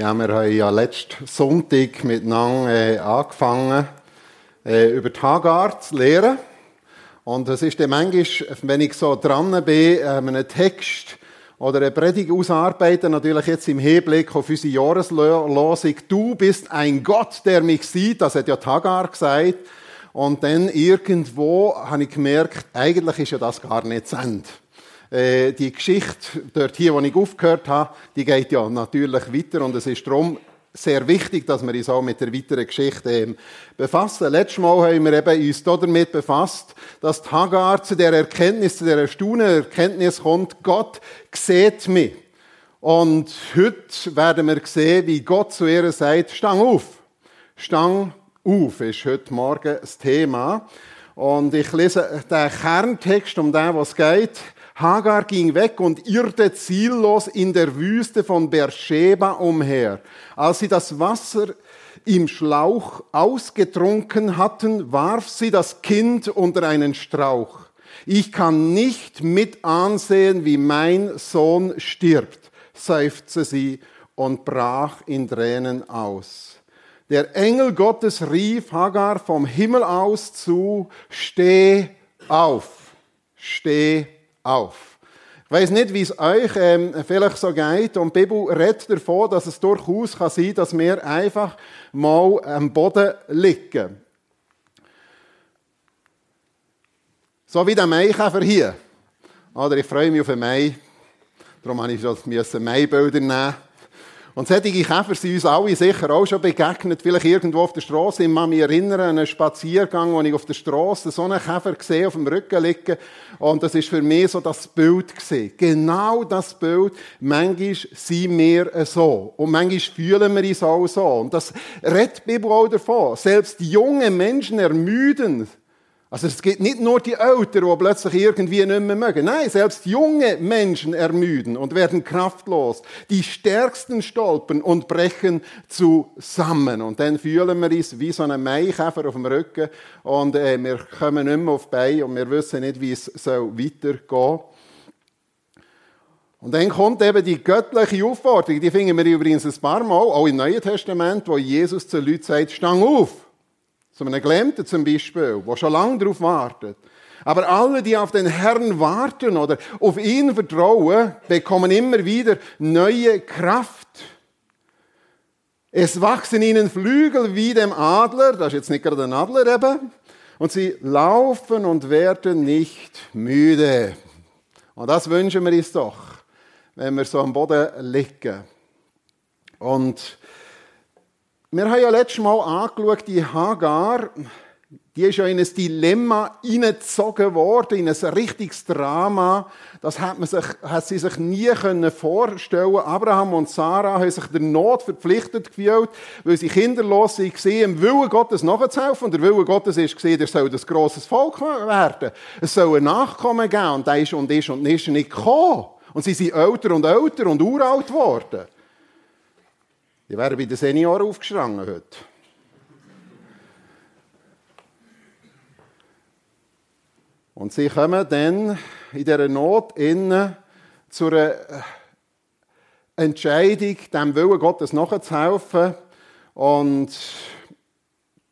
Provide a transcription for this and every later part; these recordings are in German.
Ja, wir haben ja letzten Sonntag miteinander äh, angefangen, äh, über die Hagar zu lehren. Und es ist dann manchmal, wenn ich so dran bin, äh, einen Text oder eine Predigt ausarbeiten, natürlich jetzt im Hinblick auf unsere Jahreslosung, du bist ein Gott, der mich sieht, das hat ja Hagar gesagt. Und dann irgendwo habe ich gemerkt, eigentlich ist ja das gar nicht zu Ende. Äh, die Geschichte dort hier, wo ich aufgehört habe, die geht ja natürlich weiter und es ist darum sehr wichtig, dass wir uns auch mit der weiteren Geschichte ähm, befassen. Letztes Mal haben wir eben uns damit befasst, dass die Hagar zu der Erkenntnis, zu der erstaunenden Erkenntnis kommt, Gott sieht mich. Und heute werden wir sehen, wie Gott zu ihr sagt, stang auf. Stang auf ist heute Morgen das Thema. Und ich lese den Kerntext, um den was geht. Hagar ging weg und irrte ziellos in der Wüste von Beersheba umher. Als sie das Wasser im Schlauch ausgetrunken hatten, warf sie das Kind unter einen Strauch. Ich kann nicht mit ansehen, wie mein Sohn stirbt, seufzte sie und brach in Tränen aus. Der Engel Gottes rief Hagar vom Himmel aus zu, steh auf, steh auf. Ich weiß nicht, wie es euch ähm, vielleicht so geht. Und die Bibel redet davon, dass es durchaus kann sein kann, dass wir einfach mal am Boden liegen. So wie der Maikäfer hier. Oder ich freue mich auf den Mai. Darum musste ich so Maibilder nehmen. Und solche Käfer sind uns alle sicher auch schon begegnet. Vielleicht irgendwo auf der Straße. Ich kann mich erinnern an einen Spaziergang, wo ich auf der Straße so einen Käfer gesehen auf dem Rücken liegen. Und das ist für mich so das Bild gesehen. Genau das Bild. Manchmal sind wir so. Und manchmal fühlen wir uns auch so. Und das redet die Bibel auch davon. Selbst junge Menschen ermüden also es gibt nicht nur die Eltern, die plötzlich irgendwie nicht mehr mögen. Nein, selbst junge Menschen ermüden und werden kraftlos. Die Stärksten stolpern und brechen zusammen. Und dann fühlen wir uns wie so ein Maikäfer auf dem Rücken und äh, wir kommen nicht mehr auf die Beine und wir wissen nicht, wie es soll weitergehen soll. Und dann kommt eben die göttliche Aufforderung, die finden wir übrigens ein paar Mal, auch im Neuen Testament, wo Jesus zu Leuten sagt, stang auf. Zu einem Gelähmten zum Beispiel, der schon lange darauf wartet. Aber alle, die auf den Herrn warten oder auf ihn vertrauen, bekommen immer wieder neue Kraft. Es wachsen ihnen Flügel wie dem Adler, das ist jetzt nicht gerade ein Adler eben, und sie laufen und werden nicht müde. Und das wünschen wir uns doch, wenn wir so am Boden liegen. Und wir haben ja letztes Mal angeschaut, die Hagar, die ist ja in ein Dilemma hineingezogen worden, in ein richtiges Drama. Das hat, man sich, hat sie sich nie können vorstellen Abraham und Sarah haben sich der Not verpflichtet gefühlt, weil sie kinderlos waren, im Willen Gottes nachzuhelfen. Und der Wille Gottes ist gesehen, er soll das grosses Volk werden. Es soll ein Nachkommen geben. Und der ist und ist und ist nicht gekommen. Und sie sind älter und älter und uralt geworden. Die wären bei den Senioren aufgestanden heute. Und sie kommen dann in dieser Not innen zu einer Entscheidung, dem Willen Gottes nachzuhelfen. Und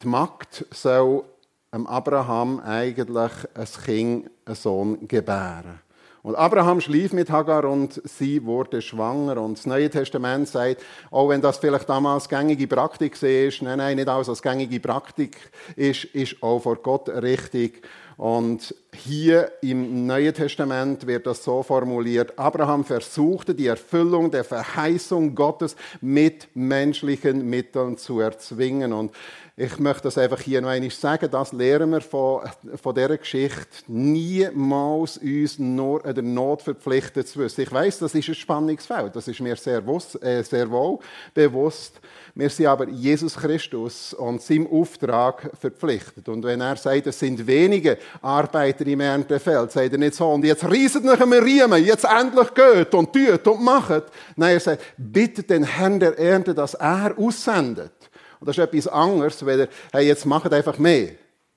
die Magd soll Abraham eigentlich ein Kind, einen Sohn gebären. Und Abraham schlief mit Hagar und sie wurde schwanger. Und das Neue Testament sagt, auch wenn das vielleicht damals gängige Praktik ist, nein, nein, nicht alles als gängige Praktik ist, ist auch vor Gott richtig. Und hier im Neuen Testament wird das so formuliert, Abraham versuchte die Erfüllung der Verheißung Gottes mit menschlichen Mitteln zu erzwingen. Und ich möchte das einfach hier noch einmal sagen, das lernen wir von, von dieser Geschichte. Niemals uns nur der Not verpflichtet zu wissen. Ich weiß, das ist ein Spannungsfeld, das ist mir sehr, äh, sehr wohl bewusst. Wir sind aber Jesus Christus und seinem Auftrag verpflichtet. Und wenn er sagt, es sind wenige Arbeiter im Erntefeld, sagt er nicht so, und jetzt rieset nach einem Riemen, jetzt endlich geht und tut und macht. Nein, er sagt, bittet den Herrn der Ernte, dass er aussendet. Und das ist etwas anderes, weil er, hey, jetzt macht einfach mehr.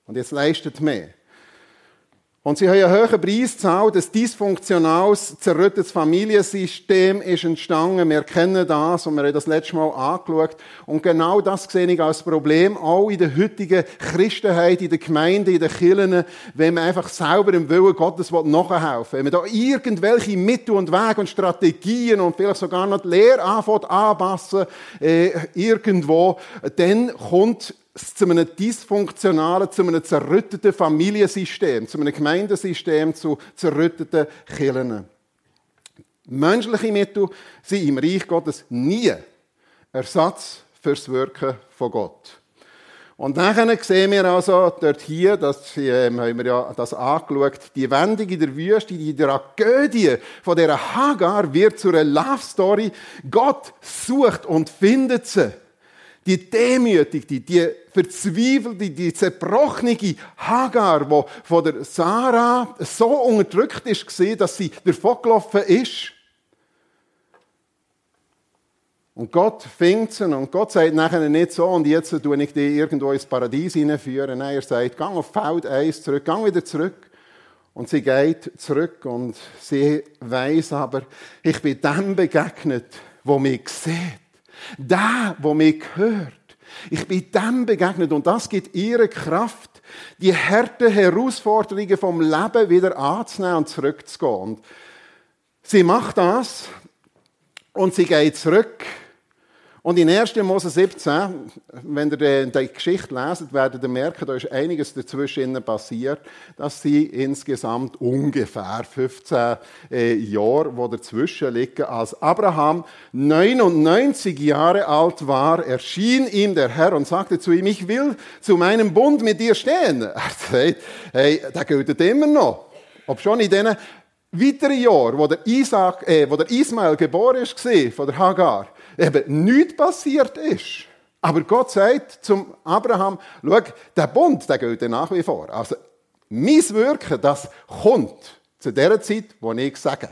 Und jetzt leistet mehr. Und sie haben einen hohen Preis gezahlt. Ein dysfunktionales, zerrüttetes Familiensystem ist entstanden. Wir kennen das und wir haben das letzte Mal angeschaut. Und genau das sehe ich als Problem auch in der heutigen Christenheit, in der Gemeinde, in den Kirchen, wenn man einfach selber im Willen Gottes nachhelfen will. Wenn man da irgendwelche Mittel und Wege und Strategien und vielleicht sogar noch die Lehre anfängt anpassen, äh, irgendwo, dann kommt zu einem dysfunktionalen, zu einem zerrütteten Familiensystem, zu einem Gemeindesystem, zu zerrütteten Kirchen. Menschliche Mittel sind im Reich Gottes nie Ersatz fürs Wirken von Gott. Und nachher sehen wir also dort hier, das ähm, haben wir ja das angeschaut, die Wendung in der Wüste, die Tragödie von dieser Hagar wird zu einer Love Story. Gott sucht und findet sie die demütigte, die verzweifelte, die zerbrochene Hagar, die von der Sarah so unterdrückt ist, dass sie davongelaufen ist. Und Gott fängt sie und Gott sagt nachher nicht so, und jetzt tue ich dich irgendwo ins Paradies hineinführen. Nein, er sagt, geh auf Feld 1 zurück, geh wieder zurück. Und sie geht zurück und sie weiß aber, ich bin dem begegnet, wo mich sieht. Der, wo mir gehört. Ich bin dem begegnet und das gibt ihre Kraft, die harten Herausforderungen vom Leben wieder anzunehmen und zurückzugehen. Und sie macht das und sie geht zurück und in 1. Mose 17, wenn ihr die Geschichte leset, werdet ihr merken, da ist einiges dazwischen passiert, dass sie insgesamt ungefähr 15 äh, Jahre, wo dazwischen liegen, als Abraham 99 Jahre alt war, erschien ihm der Herr und sagte zu ihm, ich will zu meinem Bund mit dir stehen. Er sagt, hey, der gilt immer noch. Ob schon in diesen weiteren Jahren, wo der, Isaac, äh, wo der Ismael geboren ist, von der Hagar, eben nichts passiert ist. Aber Gott sagt zum Abraham, schau, der Bund, der gilt nach wie vor. Also, mein Wirken, das kommt zu der Zeit, wo ich sage.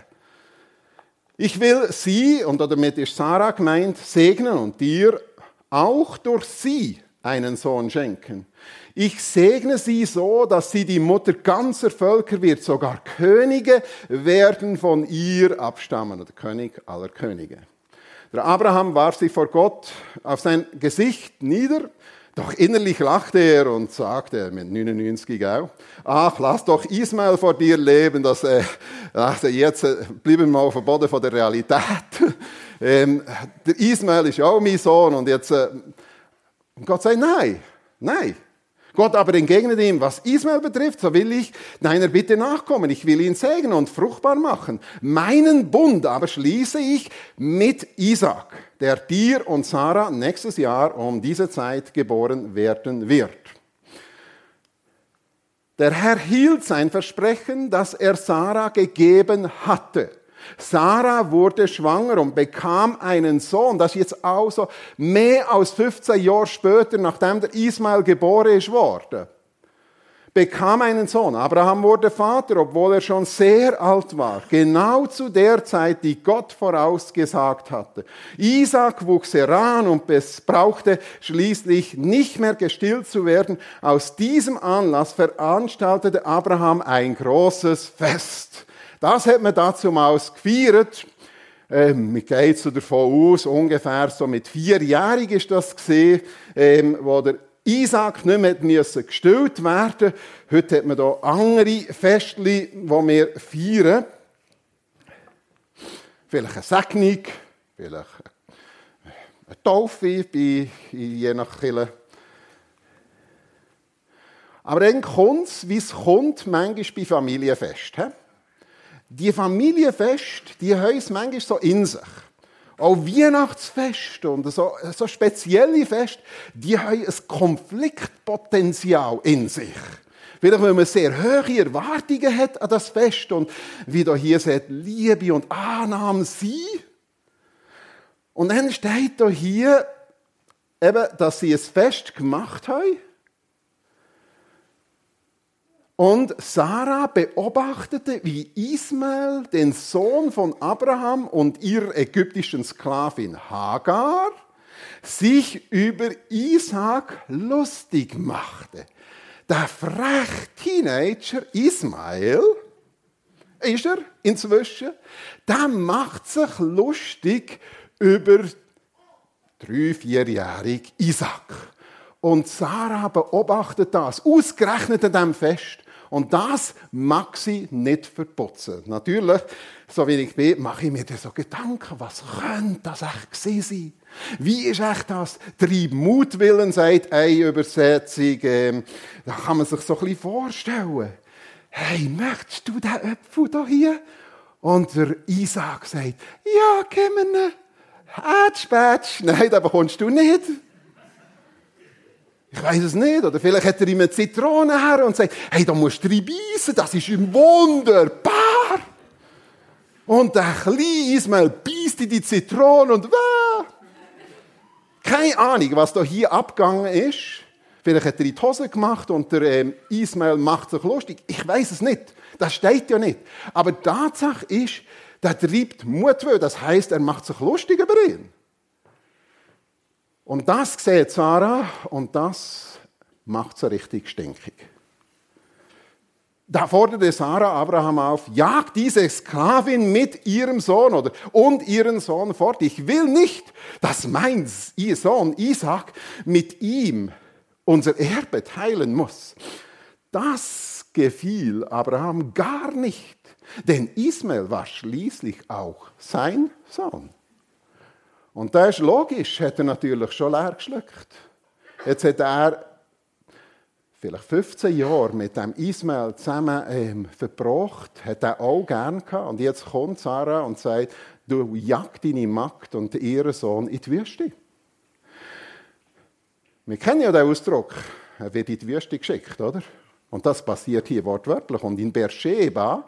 Ich will sie, und damit ist Sarah gemeint, segnen und dir auch durch sie einen Sohn schenken. Ich segne sie so, dass sie die Mutter ganzer Völker wird, sogar Könige werden von ihr abstammen, oder König aller Könige. Der Abraham warf sich vor Gott auf sein Gesicht nieder, doch innerlich lachte er und sagte mit 99 auch, ach, lass doch Ismael vor dir leben, dass, äh, also jetzt blieben wir auf dem Boden von der Realität. ähm, der Ismael ist auch mein Sohn und jetzt, äh, Gott sagt, nein, nein, Gott aber entgegnet ihm, was Ismael betrifft, so will ich deiner Bitte nachkommen. Ich will ihn segnen und fruchtbar machen. Meinen Bund aber schließe ich mit Isaac, der dir und Sarah nächstes Jahr um diese Zeit geboren werden wird. Der Herr hielt sein Versprechen, das er Sarah gegeben hatte. Sarah wurde schwanger und bekam einen Sohn. Das ist jetzt auch so mehr als 15 Jahre später, nachdem der Ismael geboren ist worden. Bekam einen Sohn. Abraham wurde Vater, obwohl er schon sehr alt war. Genau zu der Zeit, die Gott vorausgesagt hatte. Isaac wuchs heran und brauchte schließlich nicht mehr gestillt zu werden. Aus diesem Anlass veranstaltete Abraham ein großes Fest. Das hat man dazumals gefeiert. Ähm, man geht so davon aus, ungefähr so mit vierjährig ist das gesehen, ähm, wo der Isaac nicht mehr müssen gestillt werden. Heute hat man da andere Festli, die wir feiern. Vielleicht eine Segnung, vielleicht eine Taufe, bei, je nach Kirche. Aber dann kommt es, wie es kommt, manchmal bei Familienfest. He? Die Familienfest, die haben manchmal so in sich. Auch Weihnachtsfest und so, so spezielle Fest, die haben ein Konfliktpotenzial in sich. Vielleicht, weil man sehr hohe Erwartungen hat an das Fest und wie da hier sagt, Liebe und Annahme sie. Und dann steht da hier eben, dass sie ein Fest gemacht haben und Sarah beobachtete, wie Ismael, den Sohn von Abraham und ihrer ägyptischen Sklavin Hagar, sich über Isaac lustig machte. der freche Teenager Ismael, ist er inzwischen, der macht sich lustig über drei, vierjährig Isaac. Und Sarah beobachtet das, ausgerechnet an diesem Fest. Und das mag sie nicht verputzen. Natürlich, so wie ich bin, mache ich mir da so Gedanken, was könnte das echt sein? Wie ist echt das? Trieb Mutwillen, sagt eine Übersetzung. Ähm, da kann man sich so ein bisschen vorstellen. Hey, möchtest du den Apfel hier? Und der Isaac sagt, ja, gib mir Ätsch, Pätsch. Nein, da bekommst du nicht. Ich weiß es nicht. Oder vielleicht hat er ihm eine Zitrone her und sagt, hey, da musst du beißen, das ist wunderbar. Und der kleine Ismael beißt in die Zitrone und wah. Keine Ahnung, was da hier abgegangen ist. Vielleicht hat er in die Hose gemacht und der ähm, Ismael macht sich lustig. Ich weiß es nicht. Das steht ja nicht. Aber Tatsache ist, der treibt Mutwillen. Das heißt, er macht sich lustig über ihn. Und das sieht Sarah und das macht sie richtig stinkig. Da forderte Sarah Abraham auf, jagt diese Sklavin mit ihrem Sohn oder und ihren Sohn fort. Ich will nicht, dass mein Sohn Isaac mit ihm unser Erbe teilen muss. Das gefiel Abraham gar nicht, denn Ismael war schließlich auch sein Sohn. Und das ist logisch, hat er natürlich schon leer geschluckt. Jetzt hat er vielleicht 15 Jahre mit dem Ismael zusammen ähm, verbracht, hat er auch gern gehabt. Und jetzt kommt Sarah und sagt, du jagst deine Magd und ihren Sohn in die Wüste. Wir kennen ja den Ausdruck, er wird in die Wüste geschickt, oder? Und das passiert hier wortwörtlich. Und in Beersheba,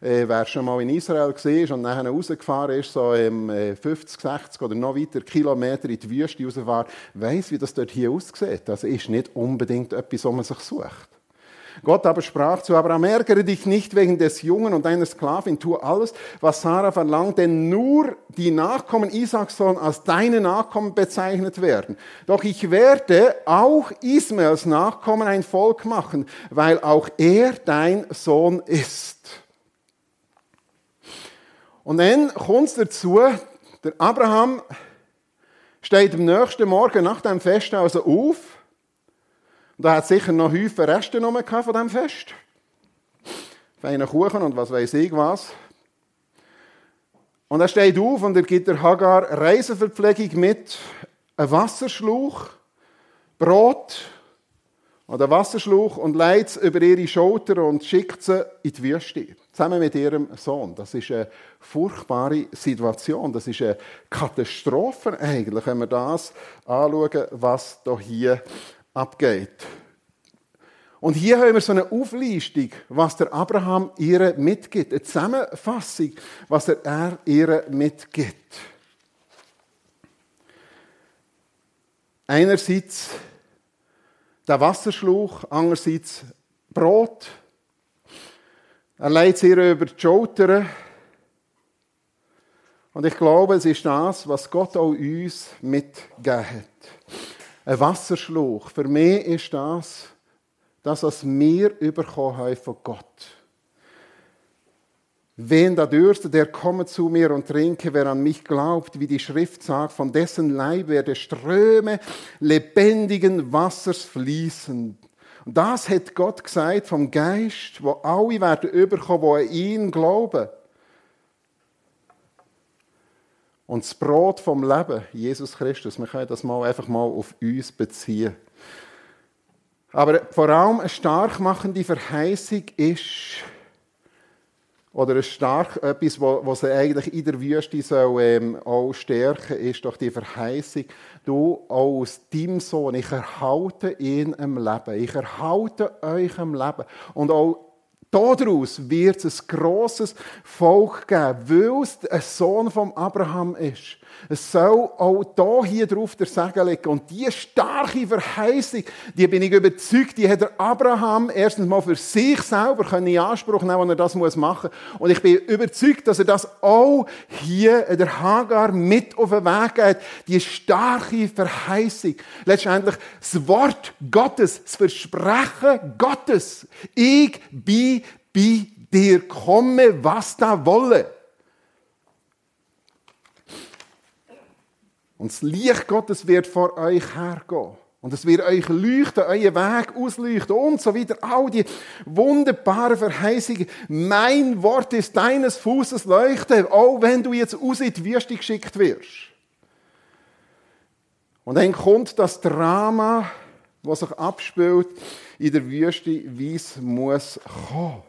äh, wer schon mal in Israel war und nachher rausgefahren ist, so im äh, 50, 60 oder noch weiter Kilometer in die Wüste rausfahren, weiss, wie das dort hier aussieht. Das ist nicht unbedingt etwas, was man sich sucht. Gott aber sprach zu Abraham, ärgere dich nicht wegen des Jungen und deiner Sklavin, tu alles, was Sarah verlangt, denn nur die Nachkommen Isaaks sollen als deine Nachkommen bezeichnet werden. Doch ich werde auch Ismaels Nachkommen ein Volk machen, weil auch er dein Sohn ist. Und dann kommt es dazu, der Abraham steht am nächsten Morgen nach dem Fest also auf. Und er hat sicher noch Häufen Reste von diesem Fest. Feine Kuchen und was weiß ich was. Und er steht auf und er gibt der Hagar Reiseverpflegung mit, einem Wasserschlauch, Brot oder Wasserschlauch und leitet es über ihre Schulter und schickt sie in die Wüste. Zusammen mit ihrem Sohn. Das ist eine furchtbare Situation. Das ist eine Katastrophe eigentlich, wenn wir das anschauen, was hier abgeht. Und hier haben wir so eine Auflistung, was der Abraham ihr mitgibt. Eine Zusammenfassung, was er ihr mitgibt. Einerseits der Wasserschlauch, andererseits Brot. Er sie ihr über die Schultern. Und ich glaube, es ist das, was Gott auch uns mitgegeben hat. Ein Wasserschlauch. Für mich ist das, das, was wir bekommen haben von Gott. Wen da dürstet, der komme zu mir und trinke, wer an mich glaubt, wie die Schrift sagt, von dessen Leib werde Ströme lebendigen Wassers fließen. Und das hat Gott gesagt vom Geist, wo alle werden überkommen, wo an ihn glauben. Und das Brot vom Leben, Jesus Christus, wir können das mal einfach mal auf uns beziehen. Aber vor allem eine stark machende Verheißung ist, oder ein stark etwas, was sie eigentlich in der Wüste soll, ähm, auch stärken, ist doch die Verheißung, du aus deinem Sohn, ich erhalte ihn im Leben, ich erhalte euch im Leben. Und auch daraus wird es ein grosses Volk geben, weil es ein Sohn von Abraham ist. Es soll auch da hier drauf der Segen liegen. Und diese starke Verheißung, die bin ich überzeugt, die hat der Abraham erstens mal für sich selber in Anspruch nehmen, wenn er das muss machen. Und ich bin überzeugt, dass er das auch hier in der Hagar mit auf den Weg geht. Die starke Verheißung. Letztendlich das Wort Gottes, das Versprechen Gottes. Ich bin bei dir, komme, was da wolle. Und das Licht Gottes wird vor euch hergehen. Und es wird euch leuchten, euren Weg ausleuchten und so weiter. All die wunderbaren Verheißungen. Mein Wort ist deines Fußes Leuchte, auch wenn du jetzt aus in die Wüste geschickt wirst. Und dann kommt das Drama, was sich abspielt in der Wüste, wie es muss kommen.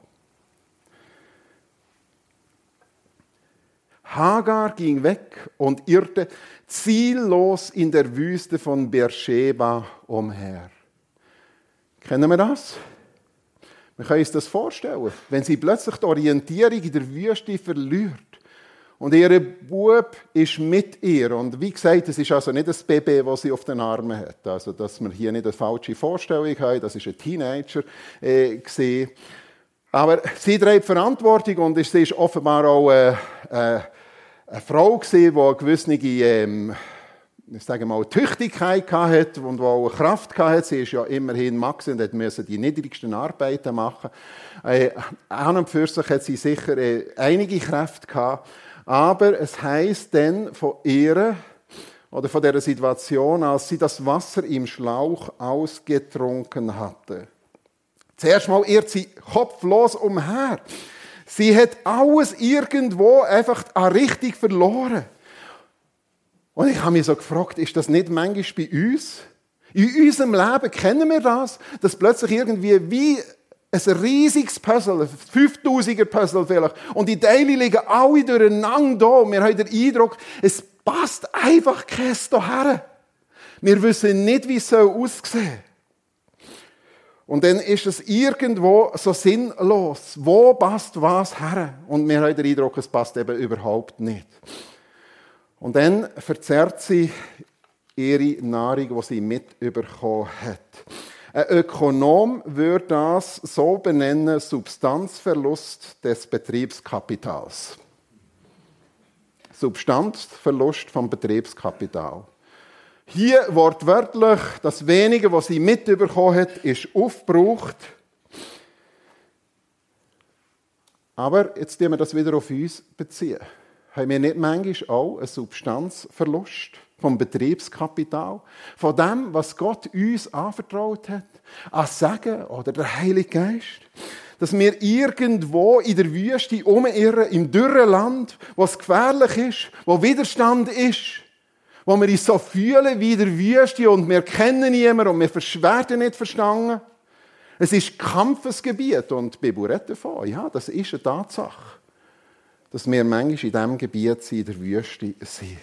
Hagar ging weg und irrte ziellos in der Wüste von Beersheba umher. Kennen wir das? Wir können uns das vorstellen, wenn sie plötzlich die Orientierung in der Wüste verliert und ihr Bub ist mit ihr. Und wie gesagt, es ist also nicht das Baby, das sie auf den Armen hat. Also, dass wir hier nicht eine falsche Vorstellung haben, das ist ein Teenager äh. Aber sie trägt Verantwortung und sie ist offenbar auch äh, äh, eine Frau gesehen, die eine gewisse, ähm, ich sage mal, Tüchtigkeit hatte und die auch Kraft hatte. Sie ist ja immerhin Max und musste die niedrigsten Arbeiten machen. Äh, an und für sich hat sie sicher äh, einige Kräfte gehabt. Aber es heißt dann von ihr, oder von der Situation, als sie das Wasser im Schlauch ausgetrunken hatte. Zuerst mal irrt sie kopflos umher. Sie hat alles irgendwo einfach an Richtung verloren. Und ich habe mich so gefragt, ist das nicht manchmal bei uns? In unserem Leben kennen wir das, dass plötzlich irgendwie wie ein riesiges Puzzle, ein 5000er Puzzle vielleicht, und die Teile liegen alle durcheinander da. Wir haben den Eindruck, es passt einfach kein her. Wir wissen nicht, wie es aussehen soll. Und dann ist es irgendwo so sinnlos. Wo passt was her? Und wir haben den Eindruck, es passt eben überhaupt nicht. Und dann verzerrt sie ihre Nahrung, die sie mitbekommen hat. Ein Ökonom würde das so benennen, Substanzverlust des Betriebskapitals. Substanzverlust vom Betriebskapital. Hier wortwörtlich, das Wenige, was sie mitbekommen hat, ist aufgebraucht. Aber jetzt tun wir das wieder auf uns beziehen. Haben wir nicht manchmal auch einen Substanzverlust vom Betriebskapital? Von dem, was Gott uns anvertraut hat? An Segen oder der Heilige Geist? Dass wir irgendwo in der Wüste umirren, im dürren Land, wo es gefährlich ist, wo Widerstand ist, wo wir uns so fühlen wie der Wüste und wir kennen niemanden und wir werden nicht verstanden. Es ist Kampfesgebiet und die Bibel redet davon. Ja, das ist eine Tatsache, dass wir manchmal in diesem Gebiet in der Wüste sind.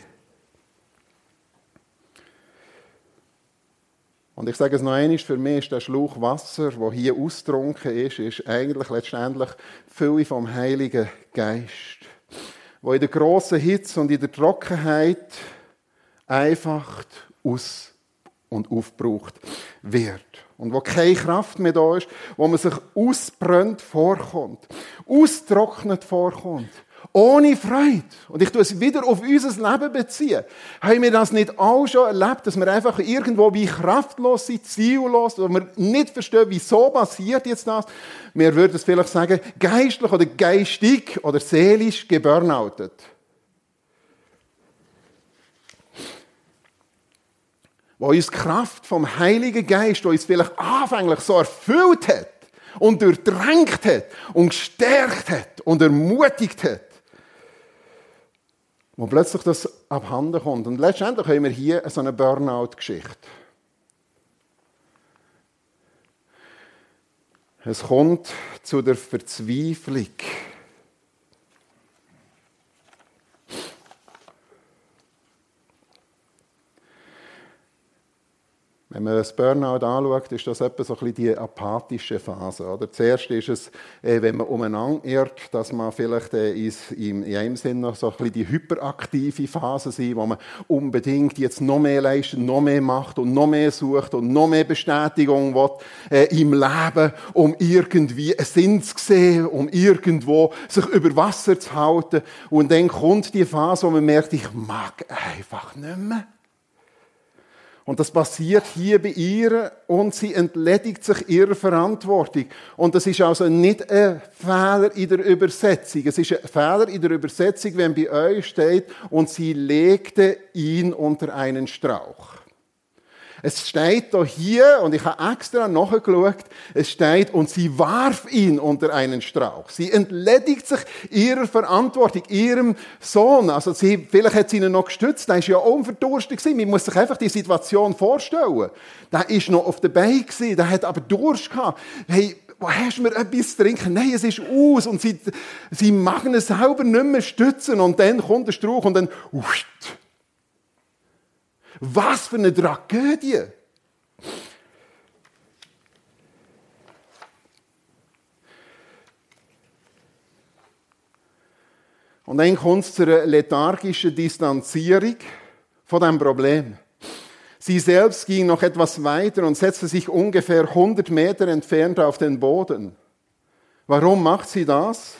Und ich sage es noch einmal, für mich ist der Schluch Wasser, der hier austrunken ist, ist eigentlich letztendlich die Fülle vom Heiligen Geist, wo in der grossen Hitze und in der Trockenheit einfach aus und aufgebraucht wird. Und wo keine Kraft mehr da ist, wo man sich ausbrennt vorkommt, austrocknet vorkommt, ohne Freude. Und ich tue es wieder auf unser Leben beziehen. Haben wir das nicht auch schon erlebt, dass wir einfach irgendwo wie kraftlos sind, ziellos, oder wir nicht verstehen, wieso passiert jetzt das? Wir würden es vielleicht sagen, geistlich oder geistig oder seelisch geburnoutet. Wo uns die Kraft vom Heiligen Geist, wo uns vielleicht anfänglich so erfüllt hat und durchdrängt hat und gestärkt hat und ermutigt hat, wo plötzlich das abhanden kommt. Und letztendlich haben wir hier so eine Burnout-Geschichte. Es kommt zu der Verzweiflung. Wenn man das Burnout anschaut, ist das etwa so ein bisschen die apathische Phase. Oder? Zuerst ist es, äh, wenn man umeinander irrt, dass man vielleicht äh, in einem Sinn noch so ein bisschen die hyperaktive Phase sein, wo man unbedingt jetzt noch mehr leistet, noch mehr macht und noch mehr sucht und noch mehr Bestätigung will, äh, im Leben, um irgendwie einen Sinn zu sehen, um irgendwo sich über Wasser zu halten. Und dann kommt die Phase, wo man merkt, ich mag einfach nicht mehr. Und das passiert hier bei ihr und sie entledigt sich ihrer Verantwortung. Und das ist also nicht ein Fehler in der Übersetzung. Es ist ein Fehler in der Übersetzung, wenn bei euch steht, und sie legte ihn unter einen Strauch. Es steht da hier, und ich habe extra nachgeschaut, es steht, und sie warf ihn unter einen Strauch. Sie entledigt sich ihrer Verantwortung, ihrem Sohn. Also sie, vielleicht hat sie ihn noch gestützt, der ist ja unverdurstet gewesen. Man muss sich einfach die Situation vorstellen. Der ist noch auf der Beine gewesen, der hat aber Durst gehabt. Hey, hast du mir etwas zu trinken? Nein, es ist aus. Und sie, sie machen es selber nicht mehr stützen. Und dann kommt der Strauch und dann, usch, was für eine Tragödie! Und dann kommt es zu lethargischen Distanzierung von dem Problem. Sie selbst ging noch etwas weiter und setzte sich ungefähr 100 Meter entfernt auf den Boden. Warum macht sie das?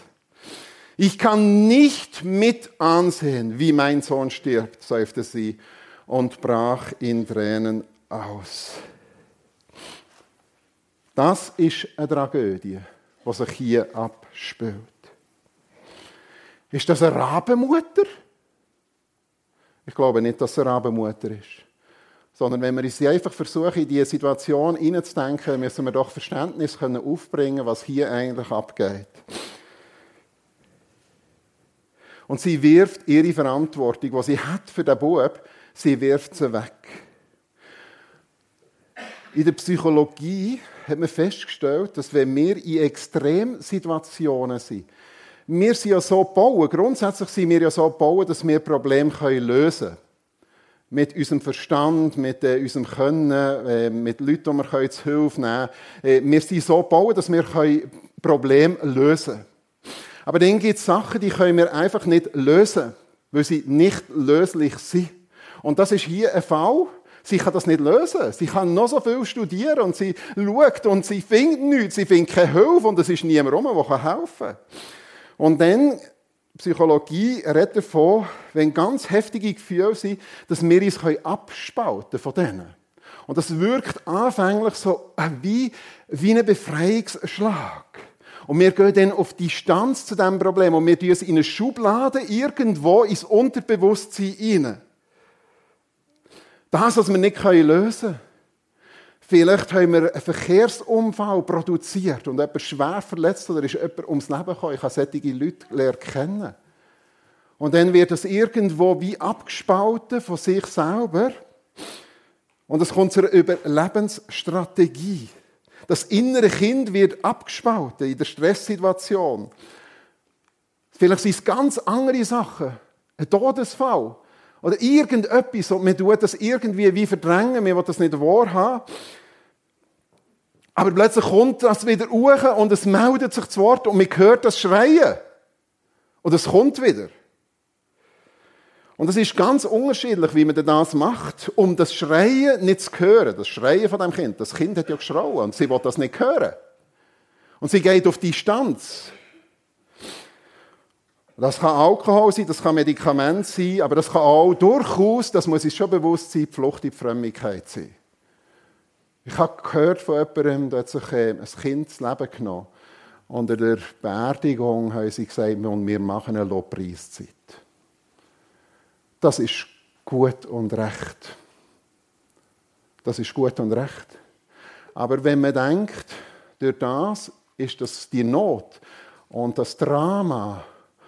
Ich kann nicht mit ansehen, wie mein Sohn stirbt, seufzte sie und brach in Tränen aus. Das ist eine Tragödie, die sich hier abspielt. Ist das eine Rabenmutter? Ich glaube nicht, dass es eine Rabenmutter ist. Sondern wenn wir uns einfach versuchen, in diese Situation hineinzudenken, müssen wir doch Verständnis können aufbringen, was hier eigentlich abgeht. Und sie wirft ihre Verantwortung, die sie hat für den Bub, sie wirft sie weg. In der Psychologie hat man festgestellt, dass wenn wir in Extremsituationen sind, wir sind ja so gebaut, grundsätzlich sind wir ja so gebaut, dass wir Probleme lösen können. Mit unserem Verstand, mit äh, unserem Können, äh, mit Leuten, die wir zu Hilfe nehmen können. Äh, wir sind so gebaut, dass wir Probleme lösen können. Aber dann gibt es Sachen, die können wir einfach nicht lösen, weil sie nicht löslich sind. Und das ist hier ein Fall. Sie kann das nicht lösen. Sie kann noch so viel studieren und sie schaut und sie findet nichts. Sie findet keine Hilfe und es ist niemand rum, der helfen kann. Und dann, Psychologie redet davon, wenn ganz heftige Gefühle sind, dass wir uns abspalten von denen. Und das wirkt anfänglich so äh, wie, wie ein Befreiungsschlag. Und wir gehen dann auf Distanz zu diesem Problem und wir tun es in eine Schublade irgendwo ins Unterbewusstsein hinein. Das, was wir nicht lösen können. Vielleicht haben wir einen Verkehrsunfall produziert und jemand schwer verletzt oder ist jemand ums Leben gekommen. Ich habe solche Leute kennen. Und dann wird es irgendwo wie abgespalten von sich selber. Und es kommt zu einer Überlebensstrategie. Das innere Kind wird abgespalten in der Stresssituation. Vielleicht sind es ganz andere Sachen. Ein Todesfall. Oder irgendetwas, und man tut das irgendwie wie verdrängen, man will das nicht wahrhaben. Aber plötzlich kommt das wieder hoch und es meldet sich zu Wort und man hört das Schreien. Und es kommt wieder. Und es ist ganz unterschiedlich, wie man das macht, um das Schreien nicht zu hören. Das Schreien von dem Kind. Das Kind hat ja geschrauen und sie will das nicht hören. Und sie geht auf Distanz. Das kann Alkohol sein, das kann Medikament sein, aber das kann auch durchaus, das muss uns schon bewusst sein, die Flucht in die Frömmigkeit sein. Ich habe gehört von jemandem, der hat sich äh, ein Kind das Leben genommen. In der Beerdigung haben sie gesagt, wir machen eine Lobpreiszeit. Das ist gut und recht. Das ist gut und recht. Aber wenn man denkt, durch das ist das die Not und das Drama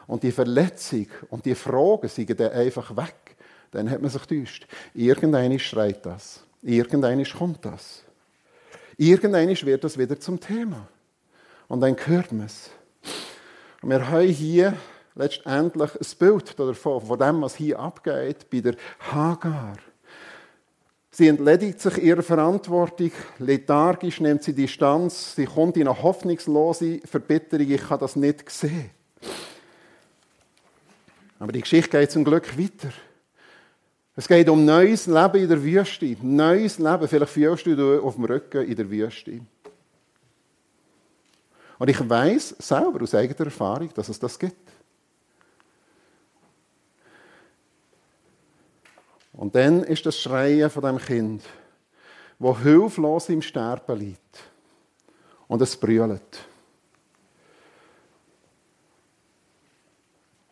und die Verletzung und die Fragen sind dann einfach weg, dann hat man sich täuscht. Irgendeiner schreit das. Irgendeiner kommt das. Irgendeiner wird das wieder zum Thema. Und dann hört man es. Und wir haben hier letztendlich ein Bild davon, von dem, was hier abgeht bei der Hagar. Sie entledigt sich ihrer Verantwortung, lethargisch nimmt sie Distanz, sie kommt in eine hoffnungslose Verbitterung, ich kann das nicht sehen. Aber die Geschichte geht zum Glück weiter. Es geht um neues Leben in der Wüste. Neues Leben. Vielleicht fühlst du dich auf dem Rücken in der Wüste. Und ich weiß selber aus eigener Erfahrung, dass es das gibt. Und dann ist das Schreien von dem Kind, wo hilflos im Sterben liegt. Und es brüllt.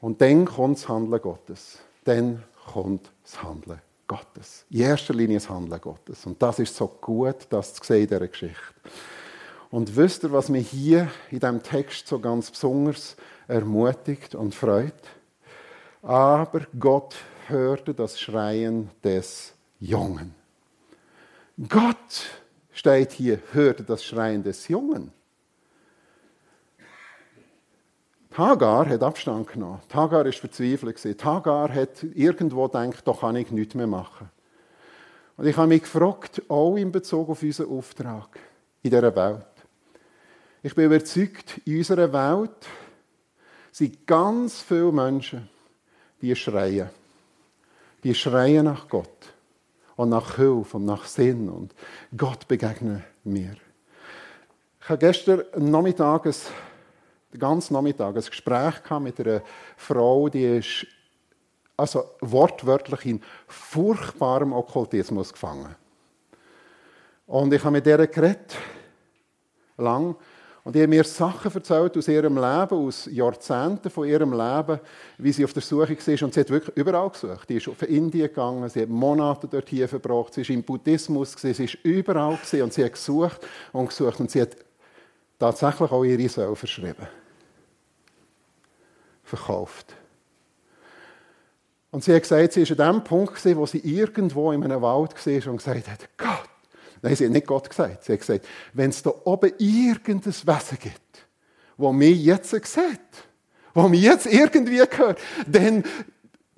Und dann kommt das Handeln Gottes. Dann kommt das Handeln Gottes. In erster Linie das Handeln Gottes. Und das ist so gut, das zu sehen in dieser Geschichte. Und wisst ihr, was mich hier in diesem Text so ganz besonders ermutigt und freut? Aber Gott hörte das Schreien des Jungen. Gott steht hier, hörte das Schreien des Jungen. Hagar hat Abstand genommen. Hagar war verzweifelt. Hagar hat irgendwo gedacht, da kann ich nichts mehr machen. Und ich habe mich gefragt, auch in Bezug auf unseren Auftrag in dieser Welt. Ich bin überzeugt, in unserer Welt sind ganz viele Menschen, die schreien. Die schreien nach Gott und nach Hilfe und nach Sinn und Gott begegnet mir. Ich habe gestern Nachmittag ein den ganzen Nachmittag ein Gespräch mit einer Frau, die ist also wortwörtlich in furchtbarem Okkultismus gefangen. Und ich habe mit der geredet, lang, und die hat mir Sachen erzählt aus ihrem Leben, aus Jahrzehnten von ihrem Leben, wie sie auf der Suche war. Und sie hat wirklich überall gesucht. Sie ist auf Indien gegangen, sie hat Monate dort hier verbracht, sie ist im Buddhismus, sie ist überall und sie hat gesucht und gesucht. Und sie hat tatsächlich auch ihre Seele verschrieben verkauft. Und sie hat gesagt, sie war an dem Punkt, wo sie irgendwo in einem Wald war und gesagt hat, Gott. Nein, sie hat nicht Gott gesagt. Sie hat gesagt, wenn es da oben irgendein Wesen gibt, wo mich jetzt sieht, wo mich jetzt irgendwie hört, dann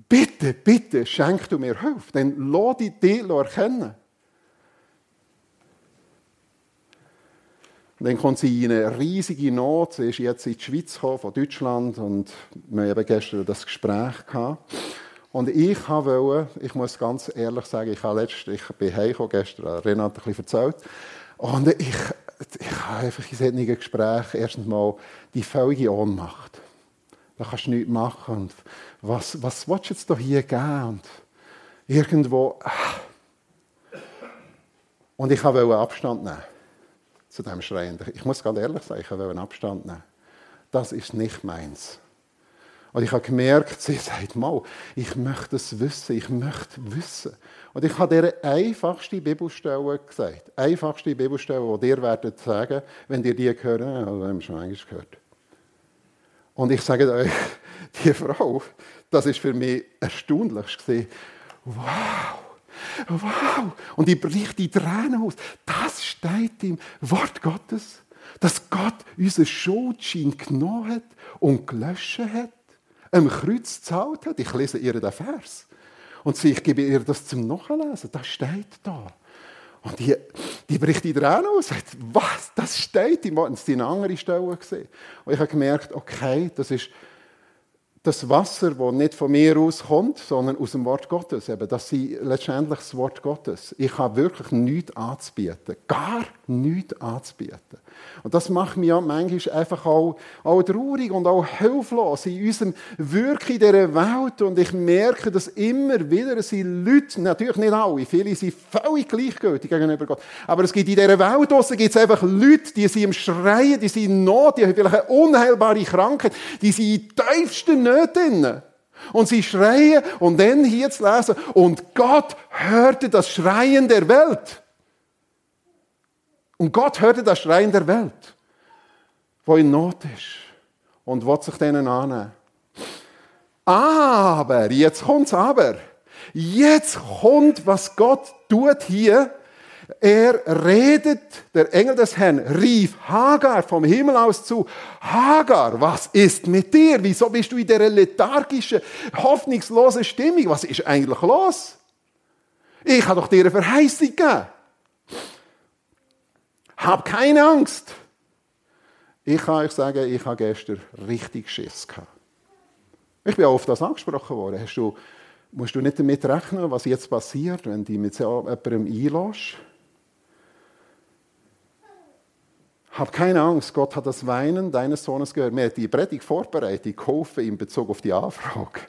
bitte, bitte schenk du mir Hilfe. Dann lass dich erkennen. Und dann kommt sie in eine riesige Not. Sie ist jetzt in die Schweiz gekommen, von Deutschland und wir haben gestern das Gespräch gehabt. Und ich wollte, ich muss ganz ehrlich sagen, ich, habe letzt, ich bin heimgekommen gestern, Renate ein bisschen erzählt. Und ich, ich habe einfach in solchen Gesprächen erstens mal die völlige Ohnmacht. Da kannst du nichts machen. Und was, was willst du jetzt hier geben? Und irgendwo... Ah. Und ich wollte Abstand nehmen zu dem Schreienden. Ich muss ganz ehrlich sagen, ich will einen Abstand nehmen. Das ist nicht meins. Und ich habe gemerkt, sie sagt, mal, ich möchte es wissen, ich möchte wissen. Und ich habe dir einfachste Bibelstelle gesagt. Einfachste Bibelstelle, die dir werden sagen, wenn ihr die hören, also wir haben schon eigentlich gehört. Und ich sage euch, die Frau, das ist für mich erstaunlich. Wow! Wow! Und ich bricht die Tränen aus. Das steht im Wort Gottes, dass Gott unseren Schuldschein genommen hat und gelöscht hat, am Kreuz gezahlt hat. Ich lese ihr den Vers. Und ich gebe ihr das zum Nachlesen. Das steht da. Und die, die bricht die Tränen aus und sagt, was, das steht im Wort. Und sie eine andere Stelle. Und ich habe gemerkt, okay, das ist das Wasser, das nicht von mir aus kommt, sondern aus dem Wort Gottes. Eben, das ist letztendlich das Wort Gottes. Ich habe wirklich nichts anzubieten. Gar nichts anzubieten. Und das macht mich ja manchmal einfach auch, auch traurig und auch hilflos in unserem Wirken in dieser Welt. Und ich merke, dass immer wieder sind Leute, natürlich nicht alle, viele sind völlig gleichgültig gegenüber Gott. Aber es gibt in dieser Welt draussen gibt es einfach Leute, die sind im Schreien, die sind in Not, die haben vielleicht eine unheilbare Krankheit, die sind in tiefsten Nöten. Und sie schreien und dann hier zu lesen, und Gott hörte das Schreien der Welt. Und Gott hörte das Schreien der Welt, wo in Not ist und will sich denen annehmen. Aber, jetzt kommt's aber. Jetzt kommt, was Gott tut hier. Er redet, der Engel des Herrn rief Hagar vom Himmel aus zu. Hagar, was ist mit dir? Wieso bist du in dieser lethargischen, hoffnungslosen Stimmung? Was ist eigentlich los? Ich habe doch dir eine Verheißung gegeben. Hab keine Angst. Ich kann euch sagen, ich habe gestern richtig Schiss gehabt. Ich bin auf das angesprochen worden. Hast du, musst du nicht damit rechnen, was jetzt passiert, wenn du mit so jemandem einlässt? Hab keine Angst, Gott hat das Weinen deines Sohnes gehört. Mir hat die Predigt vorbereitet, geholfen in Bezug auf die Anfrage.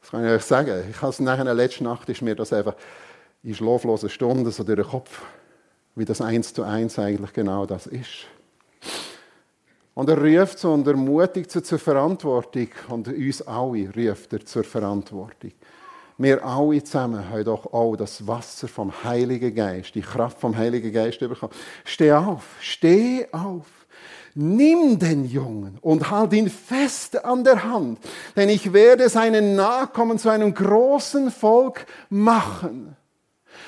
Das kann ich euch sagen. Ich habe es nachher letzten Nacht ist mir das einfach in schlaflosen Stunden so durch den Kopf, wie das eins zu eins eigentlich genau das ist. Und er ruft so und ermutigt sie zur Verantwortung und uns alle ruft er zur Verantwortung. Wir alle zusammen haben doch auch das Wasser vom Heiligen Geist, die Kraft vom Heiligen Geist bekommen. Steh auf, steh auf. Nimm den Jungen und halt ihn fest an der Hand, denn ich werde seinen Nachkommen zu einem großen Volk machen.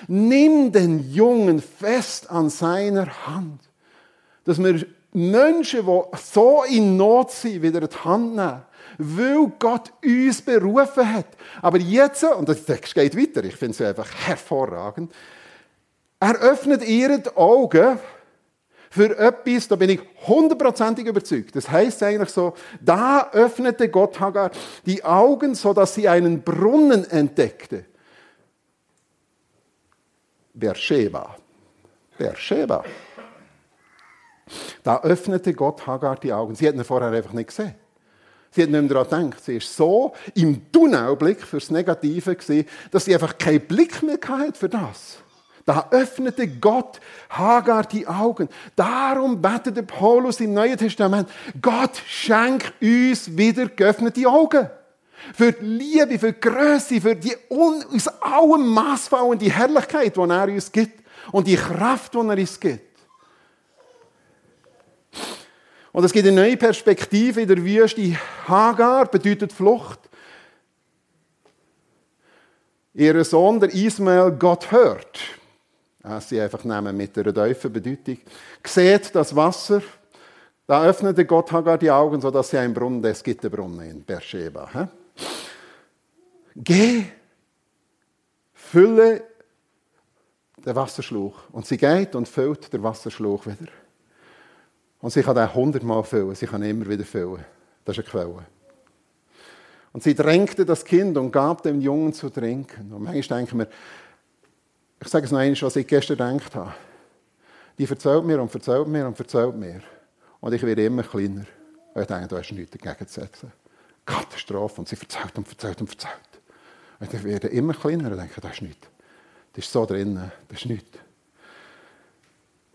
Nimm den Jungen fest an seiner Hand, dass wir Menschen, die so in Not sind, wieder die Hand nehmen weil Gott uns berufen hat. Aber jetzt, und der Text geht weiter, ich finde es einfach hervorragend, er öffnet ihre Augen für etwas, da bin ich hundertprozentig überzeugt. Das heißt eigentlich so, da öffnete Gott Hagar die Augen, so dass sie einen Brunnen entdeckte. Beersheba. Beersheba. Da öffnete Gott Hagar die Augen. Sie hat ihn vorher einfach nicht gesehen. Sie hat nicht mehr daran gedacht. Sie ist so im Tunnelblick fürs Negative gewesen, dass sie einfach keinen Blick mehr hatte für das. Da öffnete Gott Hagar die Augen. Darum betete Paulus im Neuen Testament, Gott schenkt uns wieder geöffnete Augen. Für die Liebe, für die Größe, für die aus allem maßfallende Herrlichkeit, die er uns gibt. Und die Kraft, die er uns gibt. Und es gibt eine neue Perspektive in der Wüste. Hagar bedeutet Flucht. Ihr Sohn, der Ismael, Gott hört. Das sie einfach nehmen mit einer tiefen Bedeutung. Seht das Wasser. Da öffnete Gott Hagar die Augen, sodass sie einen Brunnen, es gibt einen Brunnen in Beersheba. Geh, fülle den Wasserschlauch. Und sie geht und füllt den Wasserschlauch wieder. Und sie kann den hundertmal füllen, sie kann immer wieder füllen. Das ist eine Quelle. Und sie drängte das Kind und gab dem Jungen zu trinken. Und manchmal denken wir, ich sage es noch einmal, was ich gestern gedacht habe. Die erzählt mir und erzählt mir und erzählt mir. Und ich werde immer kleiner. Und ich denke, da hast nichts dagegen zu setzen. Katastrophe. Und sie erzählt und erzählt und erzählt. Und ich werde immer kleiner und denke, da ist nichts. Das ist so drin, das ist nichts.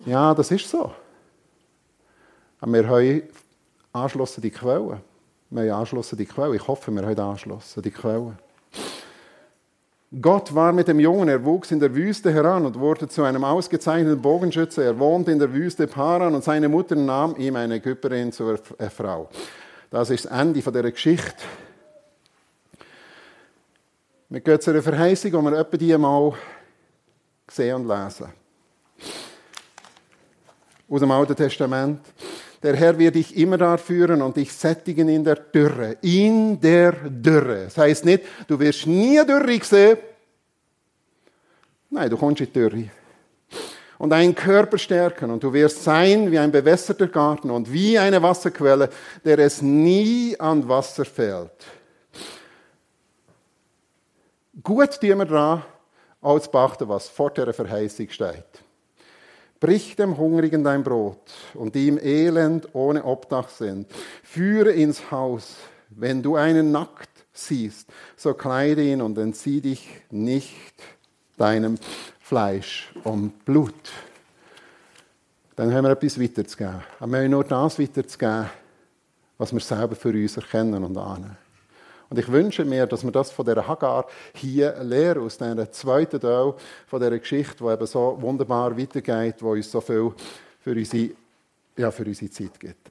Ja, das ist so. Aber wir haben anschlossen die Quelle. Wir haben anschlossen die Quelle. Ich hoffe, wir haben anschlossen die Quelle. Gott war mit dem Jungen, er wuchs in der Wüste heran und wurde zu einem ausgezeichneten Bogenschütze. Er wohnte in der Wüste Paran und seine Mutter nahm ihm eine Ägypterin zur Frau. Das ist das Ende dieser Geschichte. Wir gehen zu einer Verheißung, die wir etwa die mal sehen und lesen. Aus dem Alten Testament. Der Herr wird dich immer da führen und dich sättigen in der Dürre. In der Dürre. Das heißt nicht, du wirst nie Dürre sehen. Nein, du kommst in die Dürre. Und deinen Körper stärken und du wirst sein wie ein bewässerter Garten und wie eine Wasserquelle, der es nie an Wasser fehlt. Gut tun wir daran, auch zu beachten, was vor der Verheißung steht. Brich dem Hungrigen dein Brot und die im Elend ohne Obdach sind. Führe ins Haus. Wenn du einen nackt siehst, so kleide ihn und entzieh dich nicht deinem Fleisch und Blut. Dann haben wir etwas weiterzugeben. Aber wir haben nur das weiterzugeben, was wir selber für uns erkennen und ahnen. Und ich wünsche mir, dass wir das von der Hagar hier lernen, aus dieser zweiten Teil von dieser Geschichte, die eben so wunderbar weitergeht, die uns so viel für unsere, ja, für unsere Zeit gibt.